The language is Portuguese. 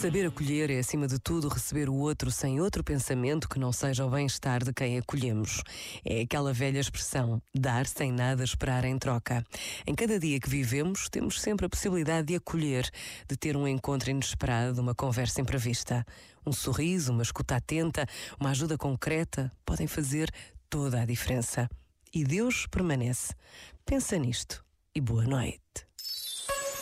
Saber acolher é, acima de tudo, receber o outro sem outro pensamento que não seja o bem-estar de quem acolhemos. É aquela velha expressão, dar sem nada esperar em troca. Em cada dia que vivemos, temos sempre a possibilidade de acolher, de ter um encontro inesperado, uma conversa imprevista. Um sorriso, uma escuta atenta, uma ajuda concreta podem fazer toda a diferença. E Deus permanece. Pensa nisto e boa noite.